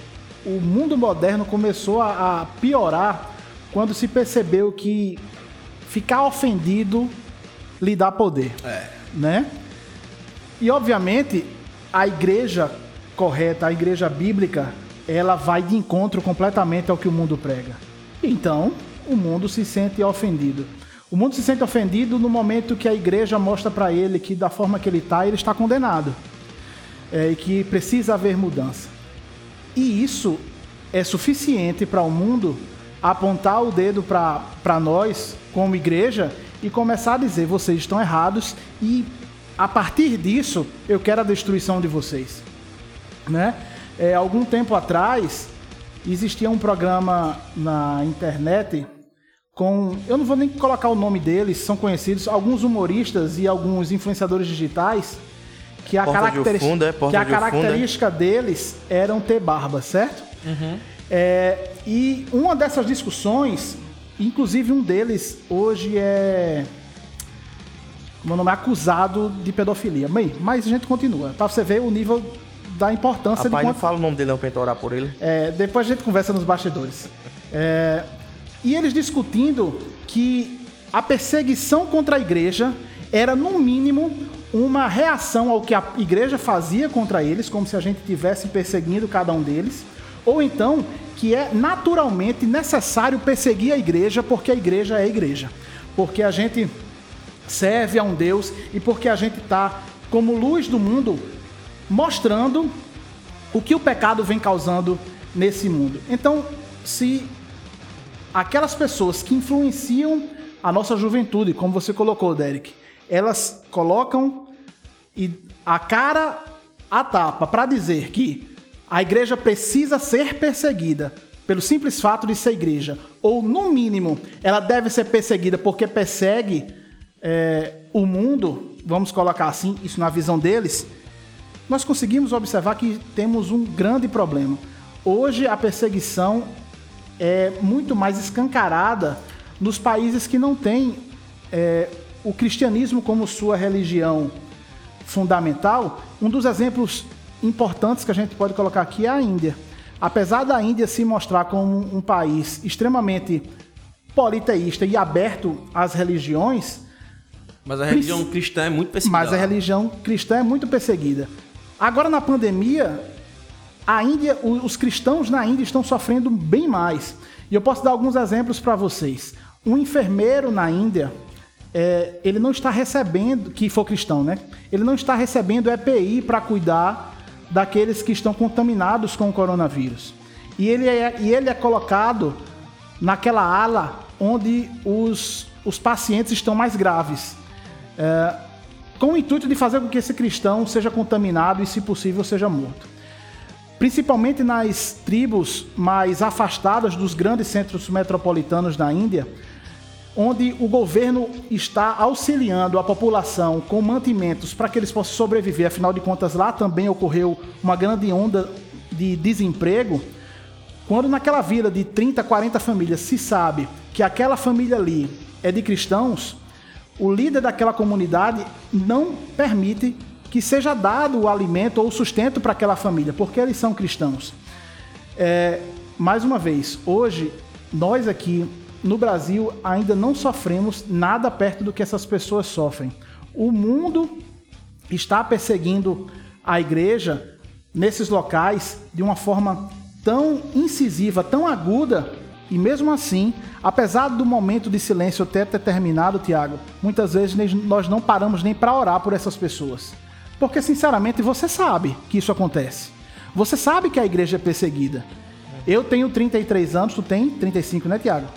o mundo moderno começou a, a piorar quando se percebeu que ficar ofendido lhe dá poder. Né? E obviamente a igreja correta, a igreja bíblica, ela vai de encontro completamente ao que o mundo prega. Então, o mundo se sente ofendido. O mundo se sente ofendido no momento que a igreja mostra para ele que da forma que ele está, ele está condenado. É, e que precisa haver mudança. E isso é suficiente para o mundo apontar o dedo para nós, como igreja, e começar a dizer: vocês estão errados, e a partir disso eu quero a destruição de vocês. Né? É, algum tempo atrás, existia um programa na internet com. Eu não vou nem colocar o nome deles, são conhecidos, alguns humoristas e alguns influenciadores digitais. Que a, de característica, Ofunda, é? Que a de Ofunda. característica deles eram ter barba, certo? É, e uma dessas discussões, inclusive um deles hoje é. Meu nome é acusado de pedofilia. Bem, mas a gente continua, para você ver o nível da importância Rapaz, de não quanto, fala o nome dele não pra gente orar por ele. é, depois a gente conversa nos bastidores. É, e eles discutindo que a perseguição contra a igreja era, no mínimo, uma reação ao que a igreja fazia contra eles, como se a gente estivesse perseguindo cada um deles, ou então que é naturalmente necessário perseguir a igreja porque a igreja é a igreja. Porque a gente serve a um Deus e porque a gente está, como luz do mundo, mostrando o que o pecado vem causando nesse mundo. Então, se aquelas pessoas que influenciam a nossa juventude, como você colocou, Derek, elas colocam a cara a tapa para dizer que a igreja precisa ser perseguida pelo simples fato de ser igreja, ou no mínimo ela deve ser perseguida porque persegue é, o mundo, vamos colocar assim, isso na visão deles, nós conseguimos observar que temos um grande problema. Hoje a perseguição é muito mais escancarada nos países que não têm é, o cristianismo como sua religião fundamental. Um dos exemplos importantes que a gente pode colocar aqui é a Índia. Apesar da Índia se mostrar como um país extremamente politeísta e aberto às religiões, Mas a religião cristã é muito perseguida. mas a religião cristã é muito perseguida. Agora na pandemia, a Índia, os cristãos na Índia estão sofrendo bem mais. E eu posso dar alguns exemplos para vocês. Um enfermeiro na Índia, é, ele não está recebendo, que for cristão, né? Ele não está recebendo EPI para cuidar daqueles que estão contaminados com o coronavírus. E ele é, e ele é colocado naquela ala onde os, os pacientes estão mais graves é, com o intuito de fazer com que esse cristão seja contaminado e, se possível, seja morto. Principalmente nas tribos mais afastadas dos grandes centros metropolitanos da Índia, onde o governo está auxiliando a população com mantimentos para que eles possam sobreviver, afinal de contas, lá também ocorreu uma grande onda de desemprego. Quando naquela vila de 30, 40 famílias se sabe que aquela família ali é de cristãos, o líder daquela comunidade não permite que seja dado o alimento ou o sustento para aquela família, porque eles são cristãos. É, mais uma vez, hoje, nós aqui no Brasil ainda não sofremos nada perto do que essas pessoas sofrem. O mundo está perseguindo a igreja nesses locais de uma forma tão incisiva, tão aguda, e mesmo assim, apesar do momento de silêncio até ter terminado, Tiago, muitas vezes nós não paramos nem para orar por essas pessoas. Porque, sinceramente, você sabe que isso acontece. Você sabe que a igreja é perseguida. Eu tenho 33 anos, tu tem 35, né, Tiago?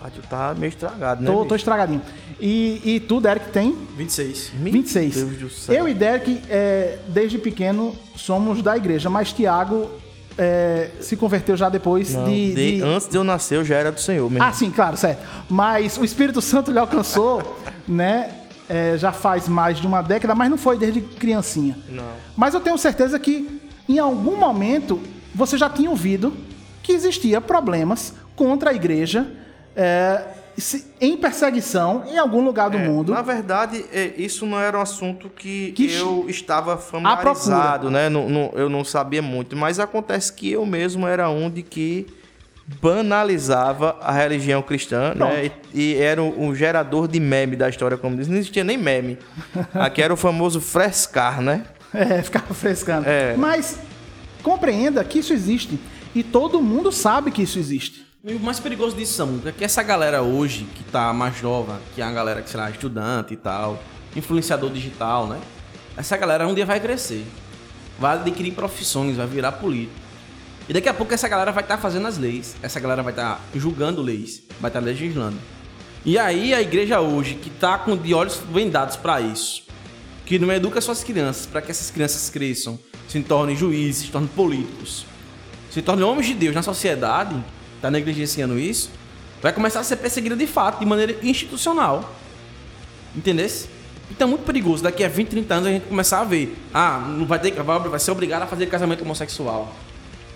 Ah, tu tá meio estragado, né? Tô, tô estragadinho. E, e tu, Derek, tem? 26. 26. Meu Deus do céu. Eu e Derek, é, desde pequeno, somos da igreja, mas Tiago é, se converteu já depois de, de- de- Antes de eu nascer, eu já era do Senhor mesmo. Ah, sim, claro, certo. Mas o Espírito Santo lhe alcançou, né? é, já faz mais de uma década, mas não foi desde criancinha. Não. Mas eu tenho certeza que em algum momento você já tinha ouvido que existia problemas contra a igreja é, em perseguição em algum lugar do É, mundo. Na verdade, é, isso não era um assunto que, Que eu estava familiarizado, né? Não- não- eu não sabia muito. Mas acontece que eu mesmo era um de que banalizava a religião cristã, né? E, e era o gerador de meme da história, como diz. Não existia nem meme. <laughs> Aqui era o famoso frescar, né? É, ficava frescando. É. Mas compreenda que isso existe. E todo mundo sabe que isso existe. E o mais perigoso disso, Samuca, é que essa galera hoje, que tá mais nova, que é a galera que, sei lá, estudante e tal, influenciador digital, né? Essa galera um dia vai crescer. Vai adquirir profissões, vai virar político. E daqui a pouco essa galera vai estar fazendo as leis. Essa galera vai estar julgando leis, vai estar legislando. E aí a igreja hoje, que tá com de olhos vendados para isso, que não educa suas crianças para que essas crianças cresçam, se tornem juízes, se tornem políticos, se tornem homens de Deus na sociedade, tá negligenciando isso, vai começar a ser perseguida de fato, de maneira institucional. Entendesse? Então é muito perigoso daqui a 20, 30 anos a gente começar a ver. Ah, não vai ter vai ser obrigado a fazer casamento homossexual.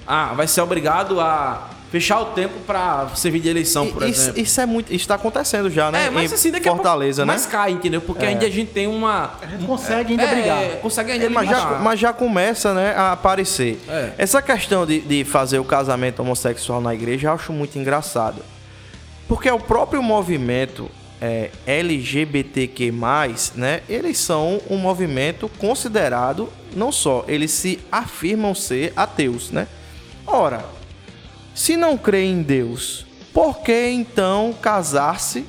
Ah, vai ser obrigado a fechar o tempo para servir de eleição, por isso, exemplo. isso é muito. Isso está acontecendo já, né? É, mas em assim, daqui a pouco. Fortaleza, né? Mas cai, entendeu? Porque ainda a gente tem uma. A gente consegue ainda é, brigar. Consegue ainda É, mas, já, mas já começa né, a aparecer. É. Essa questão de, de fazer o casamento homossexual na igreja eu acho muito engraçado. Porque o próprio movimento é, LGBTQ, né? Eles são um movimento considerado, não só, eles se afirmam ser ateus, né? Ora, se não crê em Deus, por que então casar-se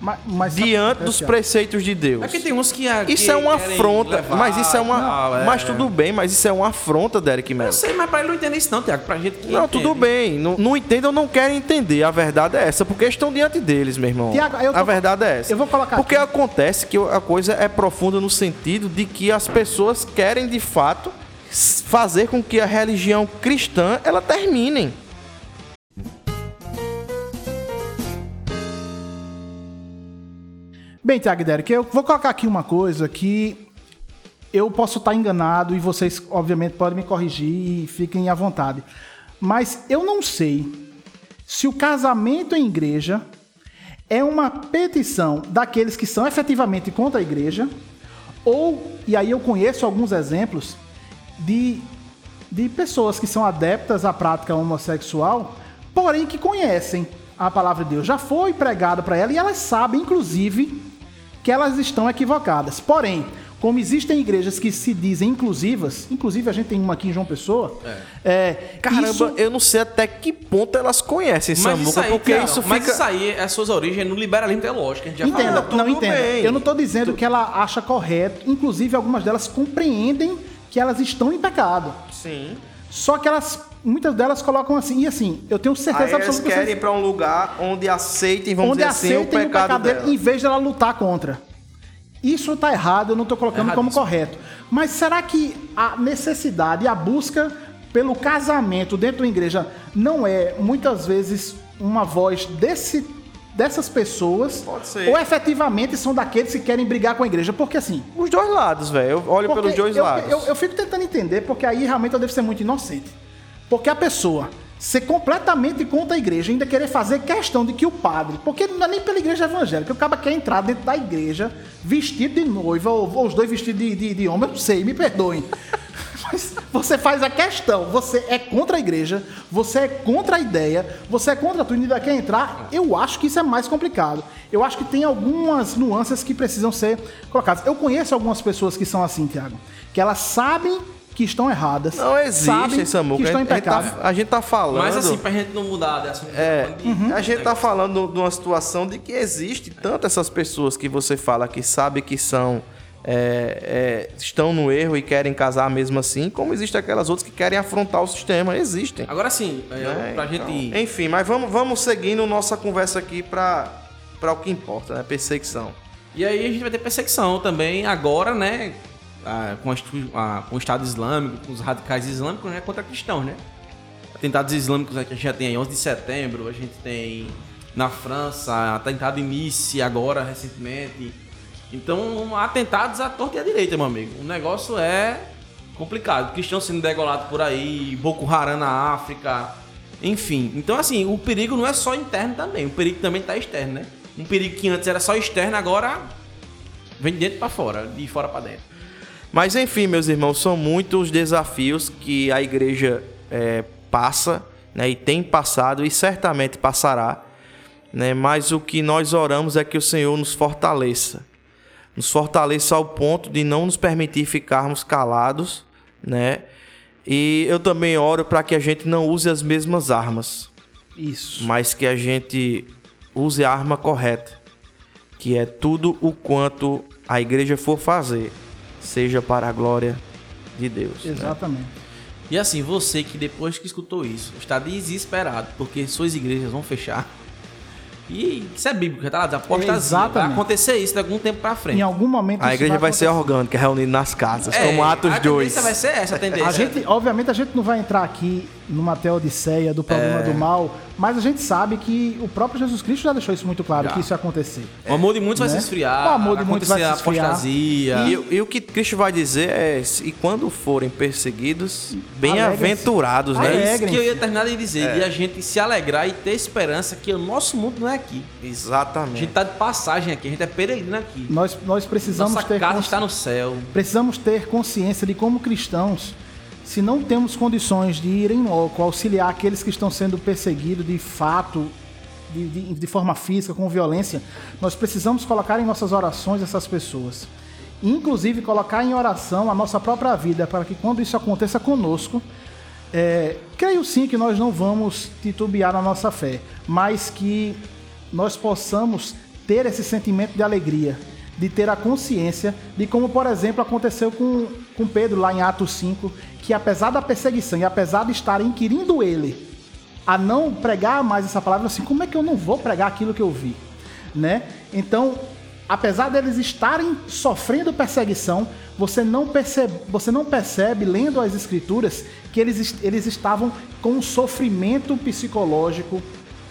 Mas, mas que diante dos preceitos de Deus? É porque tem uns que. que Isso é uma afronta, levar mas isso é uma. tal, é. Mas tudo bem, mas isso é uma afronta, Derek Mello. Eu sei, mas pra ele não entender isso, não, Tiago. Pra gente que Não, entende. tudo bem. Não, não entendam, não querem entender. A verdade é essa, porque estão diante deles, meu irmão. Tiago, eu tô- A verdade é essa. eu vou colocar Porque aqui. acontece que a coisa é profunda no sentido de que as pessoas querem, de fato, fazer com que a religião cristã ela termine. Bem, Tiago Derek, eu vou colocar aqui uma coisa que eu posso estar enganado e vocês, obviamente, podem me corrigir e fiquem à vontade. Mas eu não sei se o casamento em igreja é uma petição daqueles que são efetivamente contra a igreja, ou, e aí eu conheço alguns exemplos, de, de pessoas que são adeptas à prática homossexual, porém que conhecem a palavra de Deus. Já foi pregada para elas e elas sabem, inclusive, que elas estão equivocadas. Porém, como existem igrejas que se dizem inclusivas, inclusive a gente tem uma aqui em João Pessoa, é. Caramba, isso- eu não sei até que ponto elas conhecem Mas isso Samuca, aí, porque Tiago, isso mas fica. isso aí, as suas origens no liberalismo teológico. A gente já Entenda, falou. tudo não entenda. bem. Eu não estou dizendo que ela acha correto, inclusive algumas delas compreendem que elas estão em pecado. Sim. Só que elas, muitas delas colocam assim, e assim, eu tenho Aí certeza eles absoluta que querem ir pra um lugar onde aceitem, vamos onde dizer assim, o aceitem pecado, dele, dela. em vez de ela lutar contra. Isso tá errado, eu não estou colocando como correto. Mas será que a necessidade a busca pelo casamento dentro da igreja não é muitas vezes uma voz desse, dessas pessoas? Pode ser. Ou efetivamente são daqueles que querem brigar com a igreja? Porque assim, Os dois lados, velho. Eu olho porque pelos dois eu, lados. Eu, eu fico tentando entender, porque aí realmente eu devo ser muito inocente. Porque a pessoa ser completamente contra a igreja, ainda querer fazer questão de que o padre, porque não é nem pela igreja evangélica, o cara quer entrar dentro da igreja vestido de noiva, ou, ou os dois vestidos de, de, de homem, eu não sei, me perdoem. <laughs> Mas você faz a questão, você é contra a igreja, você é contra a ideia, você é contra tudo e ainda quer entrar, eu acho que isso é mais complicado. Eu acho que tem algumas nuances que precisam ser colocadas. Eu conheço algumas pessoas que são assim, Tiago, que elas sabem que estão erradas. Não existe, sabem Samuca. que estão a, gente tá, a gente tá falando. Mas assim, pra gente não mudar de assunto. É, Uhum. a gente tá falando de uma situação de que existe tanto essas pessoas que você fala que sabe que são é, é, estão no erro e querem casar mesmo assim, como existe aquelas outras que querem afrontar o sistema, existem. Agora sim, é, né? pra Então, gente. Enfim, mas vamos, vamos seguindo nossa conversa aqui para para o que importa, né? Perseguição. E aí a gente vai ter perseguição também agora, né? Ah, com, a com o Estado Islâmico, com os radicais islâmicos, né? Contra cristãos, né? Atentados islâmicos aqui a gente já tem aí 11 de setembro, a gente tem na França, atentado em Nice agora, recentemente. Então, atentados à torta e à direita, meu amigo. O negócio é complicado. Cristãos sendo degolados por aí, Boko Haram na África, enfim. Então, assim, o perigo não é só interno também, o perigo também tá externo, né? Um perigo que antes era só externo, agora vem de dentro pra fora, de fora pra dentro. Mas enfim, meus irmãos, são muitos os desafios que a igreja é, passa, né, e tem passado e certamente passará, né, mas o que nós oramos é que o Senhor nos fortaleça, nos fortaleça ao ponto de não nos permitir ficarmos calados, né, e eu também oro para que a gente não use as mesmas armas, Isso. mas que a gente use a arma correta, que é tudo o quanto a igreja for fazer, seja para a glória de Deus. né? Exatamente. E assim, você que depois que escutou isso, está desesperado porque suas igrejas vão fechar. E isso é bíblico, tá lá, a apostasia. Vai Exatamente. acontecer isso de algum tempo pra frente. Em algum momento A isso igreja vai ser acontecer. orgânica, reunida nas casas, É, como Atos a 2. tendência vai ser essa a tendência. A gente, obviamente, a gente não vai entrar aqui numa teodiceia do problema É. do mal, mas a gente sabe que o próprio Jesus Cristo já deixou isso muito claro, Já. que isso ia acontecer. O amor de muitos vai Né? se esfriar. O amor de muitos vai se esfriar. a apostasia. E, e o que Cristo vai dizer é: e quando forem perseguidos, bem-aventurados, né? É isso que eu ia terminar de dizer, de a gente se alegrar e ter esperança que o nosso mundo não é aqui. A Exatamente. gente tá de passagem aqui, a gente é peregrino aqui. Nós, nós precisamos Nossa ter casa consci- está no céu. precisamos ter consciência de como cristãos, se não temos condições de ir em loco, auxiliar aqueles que estão sendo perseguidos de fato, de, de- de forma física, com violência, nós precisamos colocar em nossas orações essas pessoas. Inclusive colocar em oração a nossa própria vida, para que quando isso aconteça conosco, é, creio sim que nós não vamos titubear na nossa fé, mas que nós possamos ter esse sentimento de alegria, de ter a consciência de como, por exemplo, aconteceu com, com Pedro lá em Atos 5, que apesar da perseguição e apesar de estarem inquirindo ele a não pregar mais essa palavra, assim, como é que eu não vou pregar aquilo que eu vi? Né? Então, apesar deles estarem sofrendo perseguição, você não percebe, você não percebe lendo as escrituras que eles, eles estavam com um sofrimento psicológico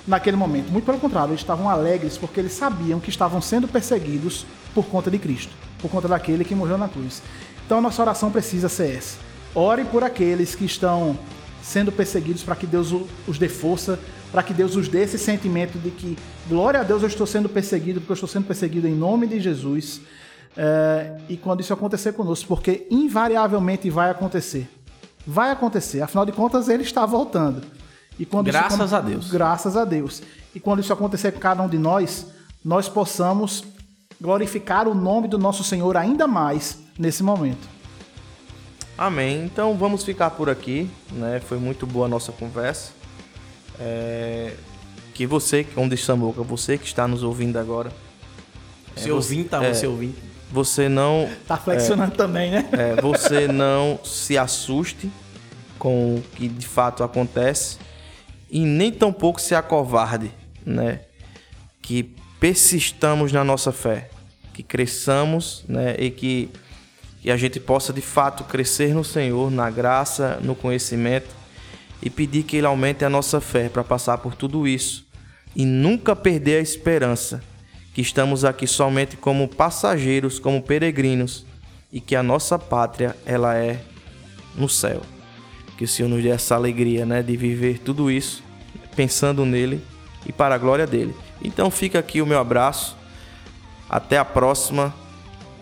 naquele momento. Muito pelo contrário, eles estavam alegres porque eles sabiam que estavam sendo perseguidos por conta de Cristo, por conta daquele que morreu na cruz. Então, nossa oração precisa ser essa. Ore por aqueles que estão sendo perseguidos para que Deus os dê força, para que Deus os dê esse sentimento de que, glória a Deus, eu estou sendo perseguido, porque eu estou sendo perseguido em nome de Jesus. É, e quando isso acontecer conosco, porque invariavelmente vai acontecer. Vai acontecer, afinal de contas, ele está voltando. E quando isso Graças acon- a Deus. Graças a Deus. E quando isso acontecer com cada um de nós, nós possamos glorificar o nome do nosso Senhor ainda mais nesse momento. Amém. Então vamos ficar por aqui, né? Foi muito boa a nossa conversa. É, Que você, onde está boca, você que está nos ouvindo agora, Você ouvindo, tá? é. Você ouvindo. você não Tá flexionando também, né? É, você não se assuste com o que de fato acontece e nem tampouco se acovarde, né? Que persistamos na nossa fé, que cresçamos, né? E que, que a gente possa de fato crescer no Senhor, na graça, no conhecimento e pedir que Ele aumente a nossa fé para passar por tudo isso e nunca perder a esperança que estamos aqui somente como passageiros, como peregrinos e que a nossa pátria ela é no céu. Que o Senhor nos dê essa alegria, né, de viver tudo isso pensando nele e para a glória dele. Então fica aqui o meu abraço. Até a próxima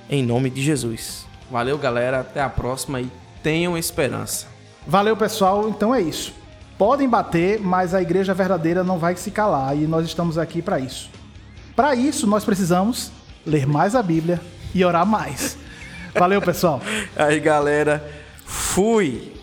em nome de Jesus. Valeu, galera. Até a próxima e tenham esperança. Valeu, pessoal. Então é isso. Podem bater, mas a igreja verdadeira não vai se calar e nós estamos aqui para isso. Para isso, nós precisamos ler mais a Bíblia e orar mais. Valeu, pessoal. <laughs> Aí, galera, Fui.